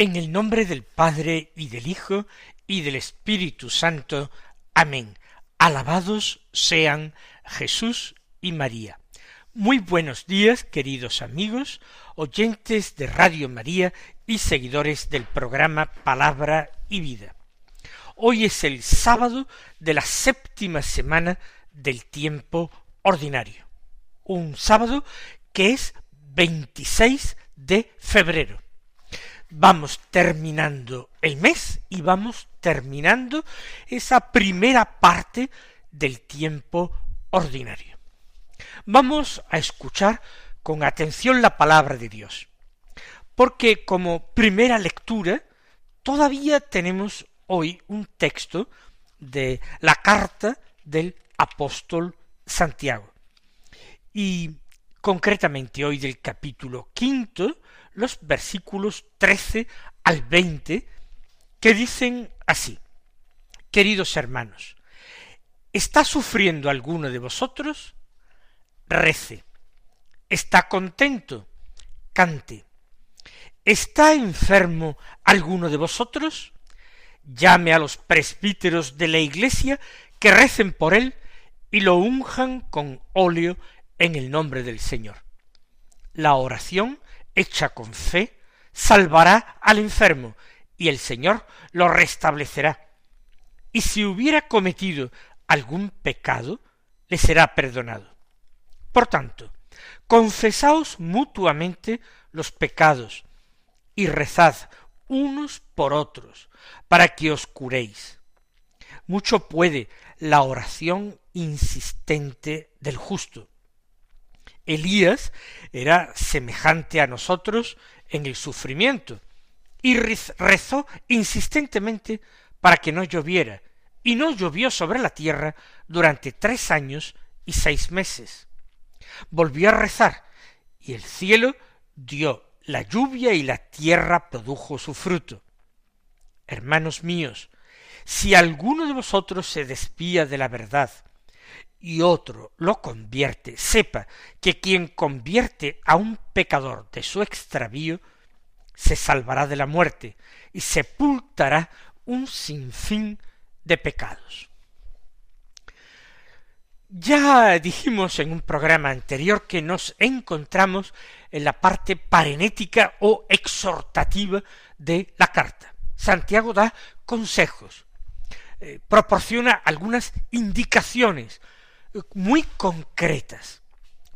En el nombre del Padre y del Hijo y del Espíritu Santo. Amén. Alabados sean Jesús y María. Muy buenos días, queridos amigos, oyentes de Radio María y seguidores del programa Palabra y Vida. Hoy es el sábado de la séptima semana del tiempo ordinario. Un sábado que es 26 de febrero vamos terminando el mes y vamos terminando esa primera parte del tiempo ordinario. Vamos a escuchar con atención la palabra de Dios, porque como primera lectura todavía tenemos hoy un texto de la carta del apóstol Santiago. Y concretamente hoy del capítulo quinto, los versículos trece al veinte, que dicen así, Queridos hermanos, ¿está sufriendo alguno de vosotros? Rece. ¿Está contento? Cante. ¿Está enfermo alguno de vosotros? Llame a los presbíteros de la iglesia que recen por él y lo unjan con óleo en el nombre del Señor. La oración hecha con fe, salvará al enfermo, y el Señor lo restablecerá. Y si hubiera cometido algún pecado, le será perdonado. Por tanto, confesaos mutuamente los pecados, y rezad unos por otros, para que os curéis. Mucho puede la oración insistente del justo. Elías era semejante a nosotros en el sufrimiento, y rezó insistentemente para que no lloviera, y no llovió sobre la tierra durante tres años y seis meses. Volvió a rezar, y el cielo dio la lluvia y la tierra produjo su fruto. Hermanos míos, si alguno de vosotros se despía de la verdad y otro lo convierte, sepa que quien convierte a un pecador de su extravío, se salvará de la muerte y sepultará un sinfín de pecados. Ya dijimos en un programa anterior que nos encontramos en la parte parenética o exhortativa de la carta. Santiago da consejos, eh, proporciona algunas indicaciones muy concretas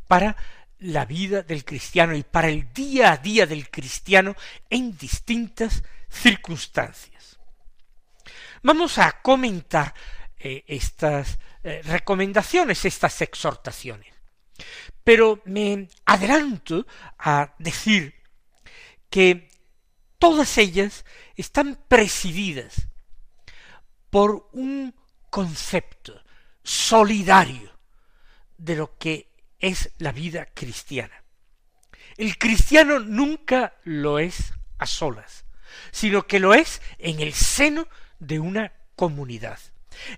para la vida del cristiano y para el día a día del cristiano en distintas circunstancias. Vamos a comentar eh, estas eh, recomendaciones, estas exhortaciones. Pero me adelanto a decir que todas ellas están presididas por un concepto solidario de lo que es la vida cristiana. El cristiano nunca lo es a solas, sino que lo es en el seno de una comunidad,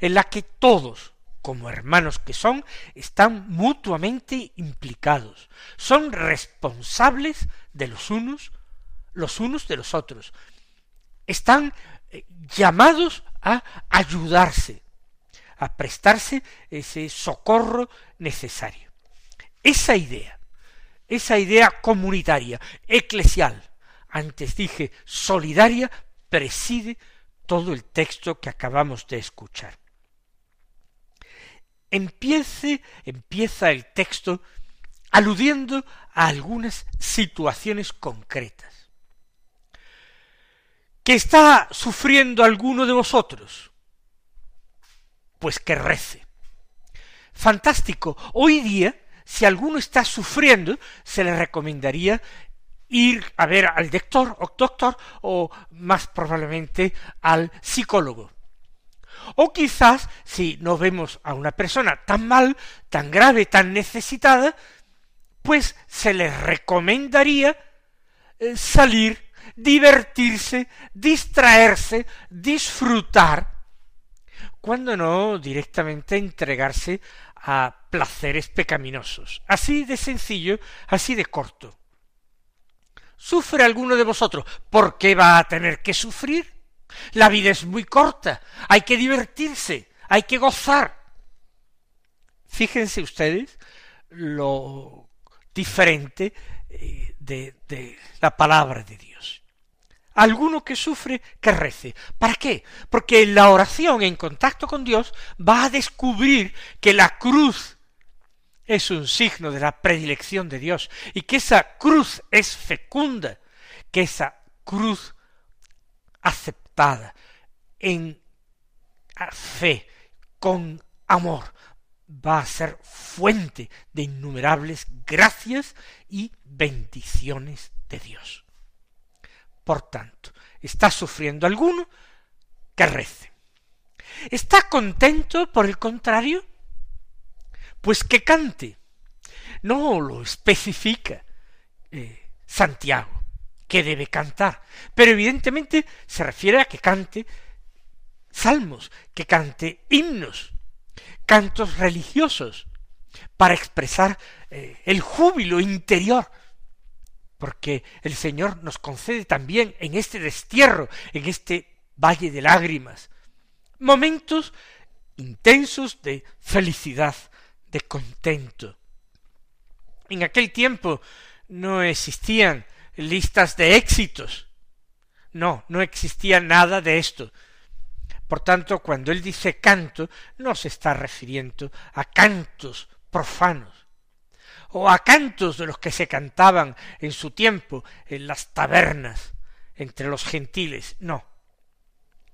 en la que todos, como hermanos que son, están mutuamente implicados, son responsables de los unos, los unos de los otros, están eh, llamados a ayudarse, a prestarse ese socorro necesario. Esa idea, esa idea comunitaria, eclesial, antes dije solidaria, preside todo el texto que acabamos de escuchar. Empiece, empieza el texto aludiendo a algunas situaciones concretas. ¿Que está sufriendo alguno de vosotros? pues que rece. Fantástico. Hoy día, si alguno está sufriendo, se le recomendaría ir a ver al doctor o doctor o más probablemente al psicólogo. O quizás, si no vemos a una persona tan mal, tan grave, tan necesitada, pues se le recomendaría eh, salir, divertirse, distraerse, disfrutar, cuando no directamente entregarse a placeres pecaminosos. Así de sencillo, así de corto. ¿Sufre alguno de vosotros? ¿Por qué va a tener que sufrir? La vida es muy corta, hay que divertirse, hay que gozar. Fíjense ustedes lo diferente eh, de, la palabra de Dios. Alguno que sufre, que rece. ¿Para qué? Porque en la oración, en contacto con Dios, va a descubrir que la cruz es un signo de la predilección de Dios y que esa cruz es fecunda, que esa cruz aceptada en fe, con amor, va a ser fuente de innumerables gracias y bendiciones de Dios. Por tanto, ¿está sufriendo alguno? Que rece. ¿Está contento, por el contrario? Pues que cante. No lo especifica eh, Santiago, que debe cantar, pero evidentemente se refiere a que cante salmos, que cante himnos, cantos religiosos, para expresar eh, el júbilo interior porque el Señor nos concede también en este destierro, en este valle de lágrimas, momentos intensos de felicidad, de contento. En aquel tiempo no existían listas de éxitos. No, no existía nada de esto. Por tanto, cuando él dice canto, no se está refiriendo a cantos profanos, o a cantos de los que se cantaban en su tiempo en las tabernas entre los gentiles, no.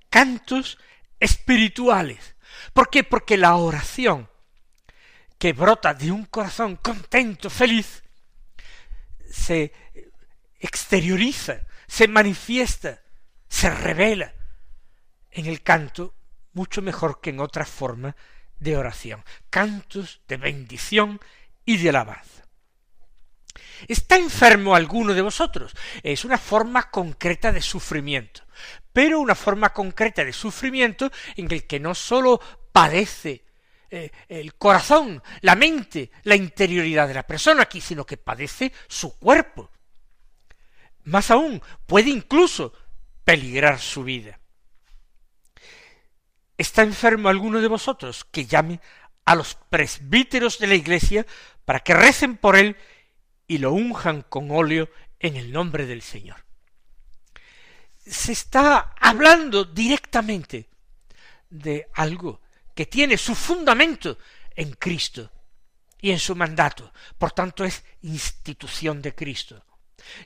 Cantos espirituales. ¿Por qué? Porque la oración que brota de un corazón contento, feliz, se exterioriza, se manifiesta, se revela en el canto mucho mejor que en otra forma de oración. Cantos de bendición y de alabanza. ¿Está enfermo alguno de vosotros? Es una forma concreta de sufrimiento, pero una forma concreta de sufrimiento en el que no sólo padece eh, el corazón, la mente, la interioridad de la persona aquí, sino que padece su cuerpo. Más aún, puede incluso peligrar su vida. ¿Está enfermo alguno de vosotros? Que llame a los presbíteros de la iglesia para que recen por él y lo unjan con óleo en el nombre del Señor. Se está hablando directamente de algo que tiene su fundamento en Cristo y en su mandato, por tanto es institución de Cristo,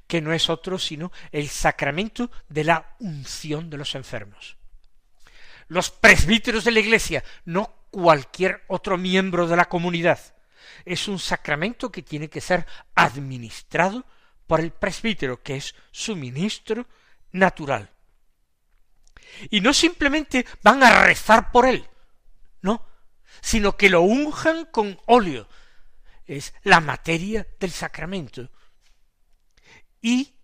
que no es otro sino el sacramento de la unción de los enfermos. Los presbíteros de la Iglesia, no cualquier otro miembro de la comunidad, es un sacramento que tiene que ser administrado por el presbítero, que es su ministro natural. Y no simplemente van a rezar por él, no, sino que lo unjan con óleo. Es la materia del sacramento. Y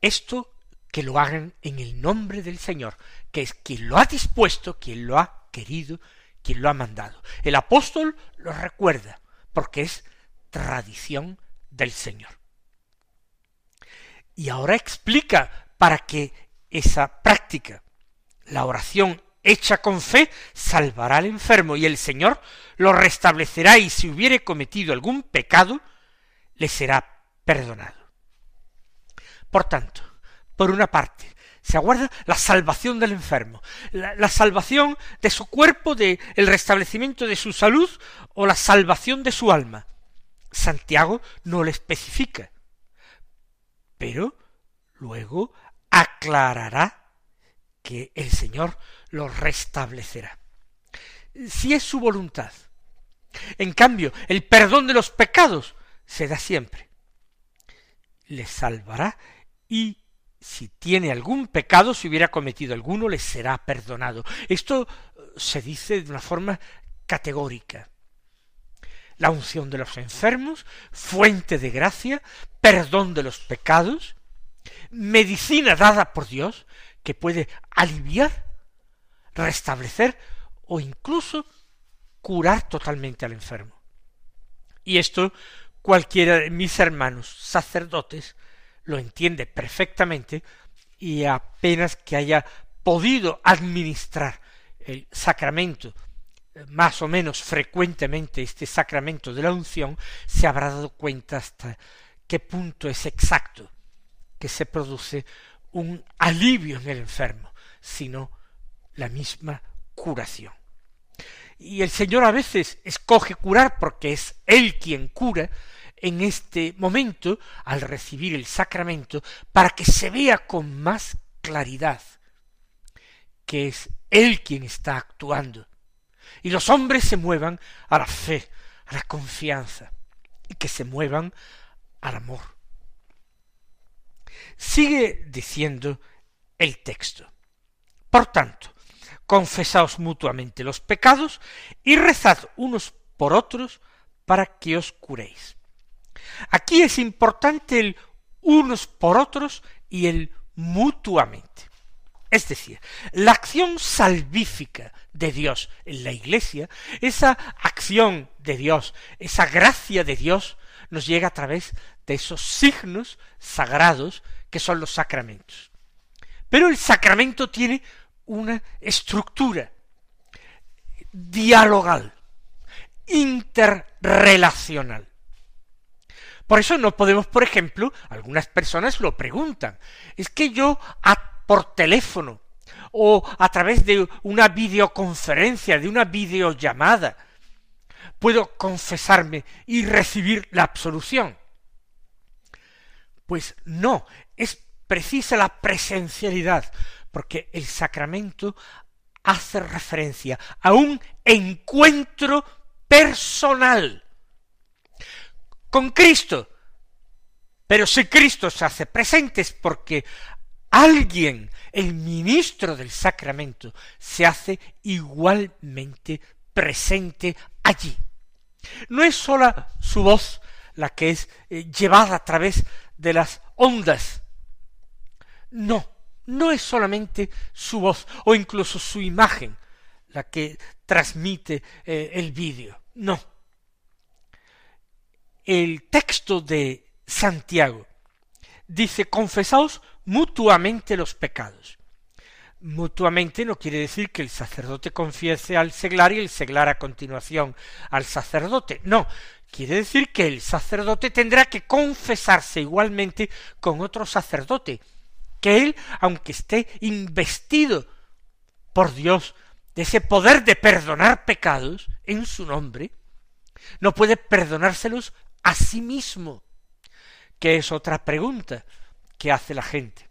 esto que lo hagan en el nombre del Señor, que es quien lo ha dispuesto, quien lo ha querido, quien lo ha mandado. El apóstol lo recuerda porque es tradición del Señor. Y ahora explica para que esa práctica, la oración hecha con fe, salvará al enfermo y el Señor lo restablecerá y si hubiere cometido algún pecado, le será perdonado. Por tanto, por una parte, se aguarda la salvación del enfermo, la, salvación de su cuerpo, de el restablecimiento de su salud o la salvación de su alma. Santiago no le especifica, pero luego aclarará que el Señor lo restablecerá. Si es su voluntad. En cambio, el perdón de los pecados se da siempre. Le salvará y si tiene algún pecado, si hubiera cometido alguno, le será perdonado. Esto eh, se dice de una forma categórica. La unción de los enfermos, fuente de gracia, perdón de los pecados, medicina dada por Dios que puede aliviar, restablecer o incluso curar totalmente al enfermo. Y esto cualquiera de mis hermanos sacerdotes lo entiende perfectamente y apenas que haya podido administrar el sacramento eh, más o menos frecuentemente este sacramento de la unción, se habrá dado cuenta hasta qué punto es exacto que se produce un alivio en el enfermo, sino la misma curación. Y el Señor a veces escoge curar porque es Él quien cura en este momento al recibir el sacramento para que se vea con más claridad que es Él quien está actuando. Y los hombres se muevan a la fe, a la confianza, y que se muevan al amor. Sigue diciendo el texto. Por tanto, confesaos mutuamente los pecados y rezad unos por otros para que os curéis. Aquí es importante el unos por otros y el mutuamente. Es decir, la acción salvífica de Dios en la Iglesia, esa acción de Dios, esa gracia de Dios, nos llega a través de esos signos sagrados que son los sacramentos. Pero el sacramento tiene una estructura dialogal, interrelacional. Por eso no podemos, por ejemplo, algunas personas lo preguntan, es que yo por teléfono o a través de una videoconferencia, de una videollamada, puedo confesarme y recibir la absolución. Pues no, es precisa la presencialidad, porque el sacramento hace referencia a un encuentro personal con Cristo. Pero si Cristo se hace presente es porque alguien, el ministro del sacramento, se hace igualmente presente allí. No es sola su voz la que es eh, llevada a través de las ondas. No, no es solamente su voz o incluso su imagen la que transmite eh, el vídeo. No. El texto de Santiago dice, confesaos mutuamente los pecados. Mutuamente no quiere decir que el sacerdote confiese al seglar y el seglar a continuación al sacerdote. No, quiere decir que el sacerdote tendrá que confesarse igualmente con otro sacerdote, que él, aunque esté investido por Dios de ese poder de perdonar pecados en su nombre, no puede perdonárselos a sí mismo, que es otra pregunta que hace la gente.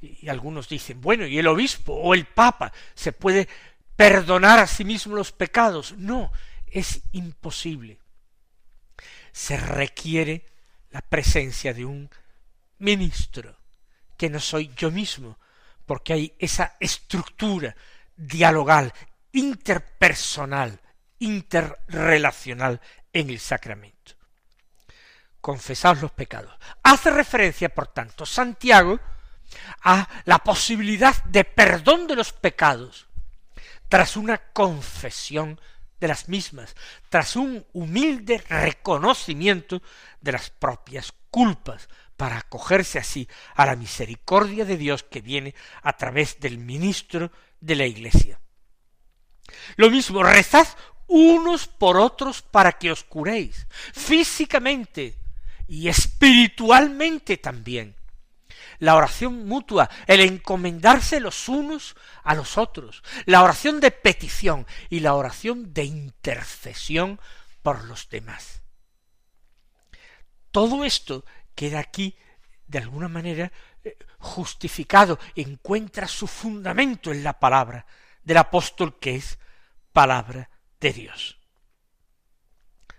Y algunos dicen, bueno, ¿y el obispo o el papa se puede perdonar a sí mismo los pecados? No, es imposible. Se requiere la presencia de un ministro, que no soy yo mismo, porque hay esa estructura dialogal, interpersonal, interrelacional en el sacramento. Confesaos los pecados. Hace referencia, por tanto, Santiago a la posibilidad de perdón de los pecados tras una confesión de las mismas, tras un humilde reconocimiento de las propias culpas, para acogerse así a la misericordia de Dios que viene a través del ministro de la Iglesia. Lo mismo, rezad unos por otros para que os curéis, físicamente y espiritualmente también. La oración mutua, el encomendarse los unos a los otros, la oración de petición y la oración de intercesión por los demás. Todo esto queda aquí de alguna manera eh, justificado, encuentra su fundamento en la palabra del apóstol que es palabra de Dios.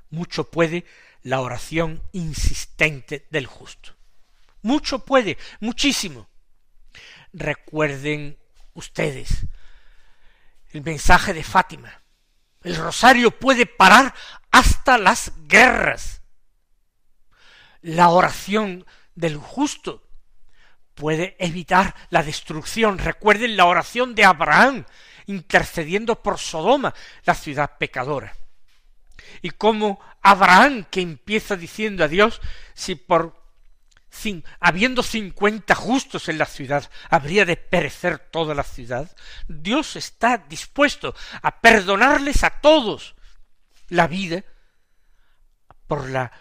Mucho puede la oración insistente del justo. Mucho puede, muchísimo. Recuerden ustedes el mensaje de Fátima. El rosario puede parar hasta las guerras. La oración del justo puede evitar la destrucción. Recuerden la oración de Abraham intercediendo por Sodoma, la ciudad pecadora. Y cómo Abraham, que empieza diciendo a Dios, si por habiendo cincuenta justos en la ciudad, habría de perecer toda la ciudad, Dios está dispuesto a perdonarles a todos la vida por la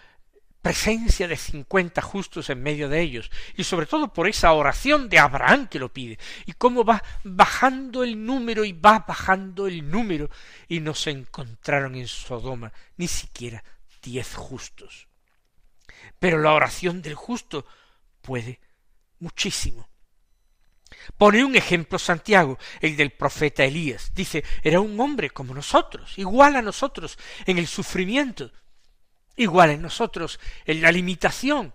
presencia de cincuenta justos en medio de ellos, y sobre todo por esa oración de Abraham que lo pide, y cómo va bajando el número y va bajando el número, y no se encontraron en Sodoma ni siquiera diez justos. Pero la oración del justo puede muchísimo. Pone un ejemplo Santiago, el del profeta Elías. Dice, era un hombre como nosotros, igual a nosotros en el sufrimiento, igual en nosotros en la limitación.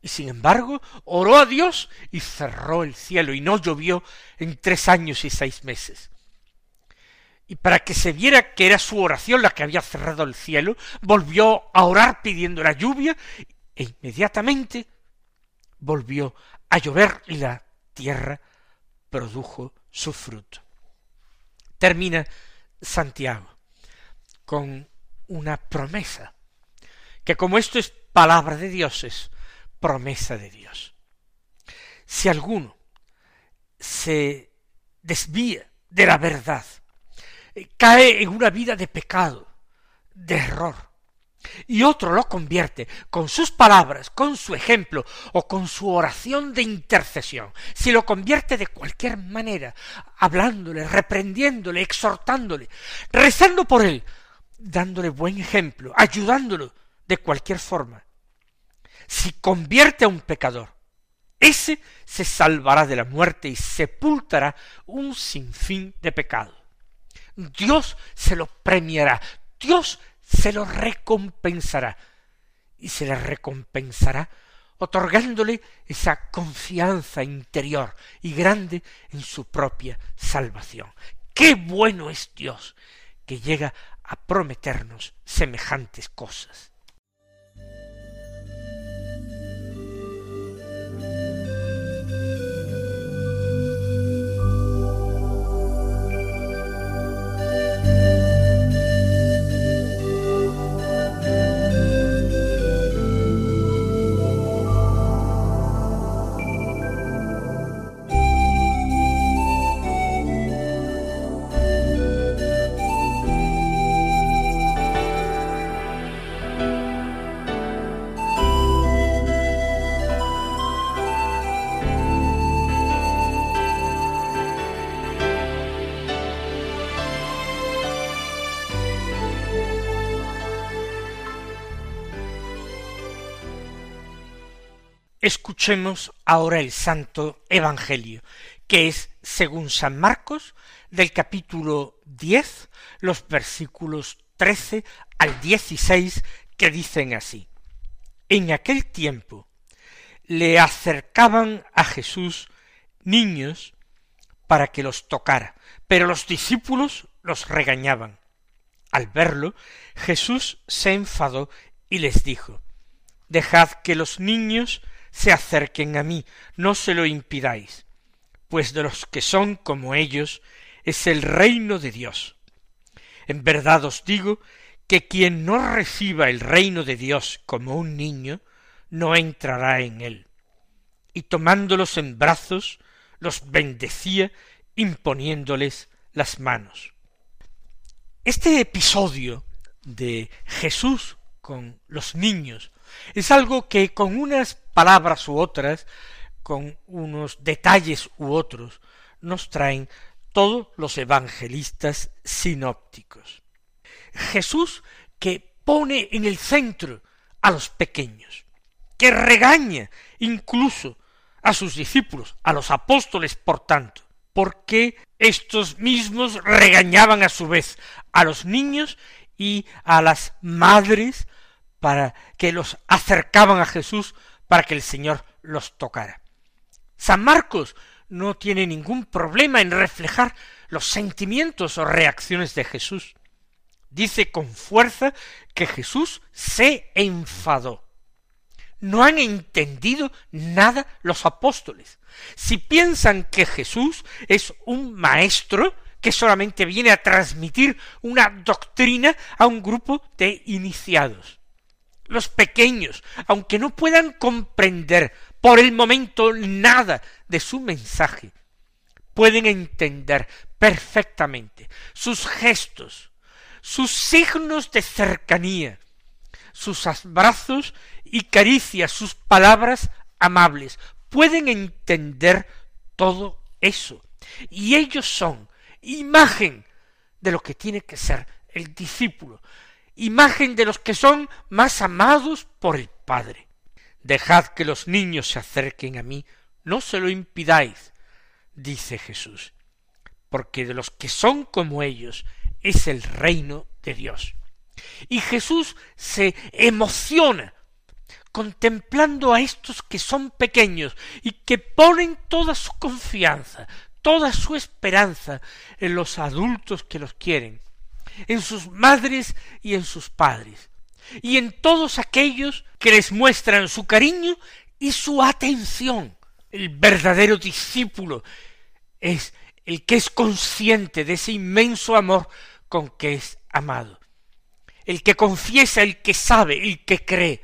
Y sin embargo, oró a Dios y cerró el cielo y no llovió en tres años y seis meses. Y para que se viera que era su oración la que había cerrado el cielo, volvió a orar pidiendo la lluvia e inmediatamente volvió a llover y la tierra produjo su fruto. Termina Santiago con una promesa, que como esto es palabra de Dios, es promesa de Dios. Si alguno se desvía de la verdad, cae en una vida de pecado, de error, y otro lo convierte con sus palabras, con su ejemplo o con su oración de intercesión, si lo convierte de cualquier manera, hablándole, reprendiéndole, exhortándole, rezando por él, dándole buen ejemplo, ayudándolo de cualquier forma, si convierte a un pecador, ese se salvará de la muerte y sepultará un sinfín de pecado. Dios se lo premiará, Dios se lo recompensará y se le recompensará otorgándole esa confianza interior y grande en su propia salvación. Qué bueno es Dios que llega a prometernos semejantes cosas. Escuchemos ahora el Santo Evangelio, que es, según San Marcos, del capítulo diez, los versículos trece al dieciséis, que dicen así. En aquel tiempo le acercaban a Jesús niños para que los tocara, pero los discípulos los regañaban. Al verlo, Jesús se enfadó y les dijo, Dejad que los niños se acerquen a mí, no se lo impidáis, pues de los que son como ellos es el reino de Dios. En verdad os digo que quien no reciba el reino de Dios como un niño, no entrará en él. Y tomándolos en brazos, los bendecía imponiéndoles las manos. Este episodio de Jesús con los niños es algo que con unas palabras u otras, con unos detalles u otros, nos traen todos los evangelistas sinópticos. Jesús que pone en el centro a los pequeños, que regaña incluso a sus discípulos, a los apóstoles, por tanto, porque estos mismos regañaban a su vez a los niños y a las madres para que los acercaban a Jesús para que el Señor los tocara. San Marcos no tiene ningún problema en reflejar los sentimientos o reacciones de Jesús. Dice con fuerza que Jesús se enfadó. No han entendido nada los apóstoles. Si piensan que Jesús es un maestro que solamente viene a transmitir una doctrina a un grupo de iniciados. Los pequeños, aunque no puedan comprender por el momento nada de su mensaje, pueden entender perfectamente sus gestos, sus signos de cercanía, sus abrazos y caricias, sus palabras amables, pueden entender todo eso. Y ellos son imagen de lo que tiene que ser el discípulo, imagen de los que son más amados por el Padre. Dejad que los niños se acerquen a mí, no se lo impidáis, dice Jesús, porque de los que son como ellos es el reino de Dios. Y Jesús se emociona contemplando a estos que son pequeños y que ponen toda su confianza, toda su esperanza en los adultos que los quieren, en sus madres y en sus padres, y en todos aquellos que les muestran su cariño y su atención. El verdadero discípulo es el que es consciente de ese inmenso amor con que es amado, el que confiesa, el que sabe, el que cree,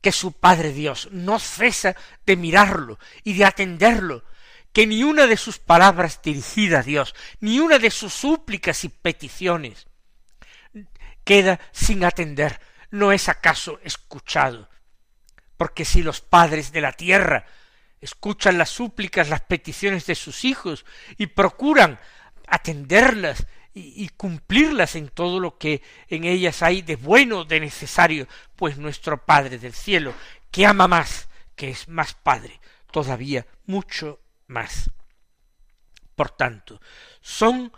que su Padre Dios no cesa de mirarlo y de atenderlo, que ni una de sus palabras dirigida a Dios, ni una de sus súplicas y peticiones queda sin atender, no es acaso escuchado. Porque si los padres de la tierra escuchan las súplicas, las peticiones de sus hijos y procuran atenderlas y, cumplirlas en todo lo que en ellas hay de bueno, de necesario, pues nuestro Padre del cielo, que ama más, que es más Padre, todavía mucho más. Por tanto, son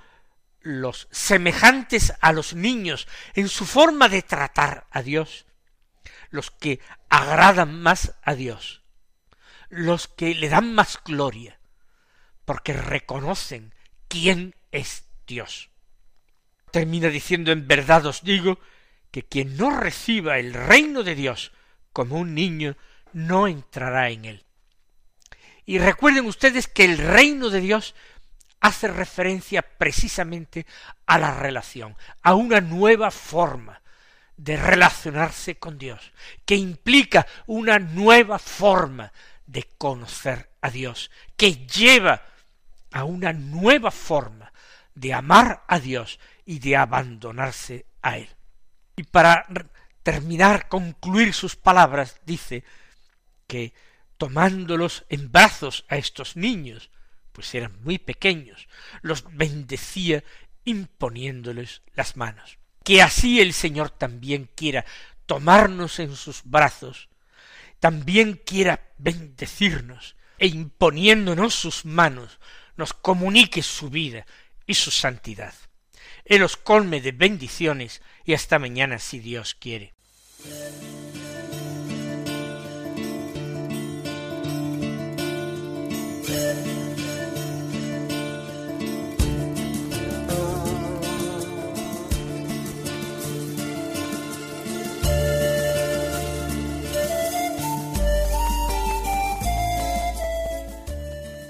los semejantes a los niños en su forma de tratar a Dios, los que agradan más a Dios, los que le dan más gloria, porque reconocen quién es Dios termina diciendo en verdad os digo que quien no reciba el reino de Dios como un niño no entrará en él. Y recuerden ustedes que el reino de Dios hace referencia precisamente a la relación, a una nueva forma de relacionarse con Dios, que implica una nueva forma de conocer a Dios, que lleva a una nueva forma de amar a Dios y de abandonarse a él. Y para terminar, concluir sus palabras, dice que tomándolos en brazos a estos niños, pues eran muy pequeños, los bendecía imponiéndoles las manos. Que así el Señor también quiera tomarnos en sus brazos, también quiera bendecirnos e imponiéndonos sus manos, nos comunique su vida y su santidad. Él os colme de bendiciones y hasta mañana si Dios quiere.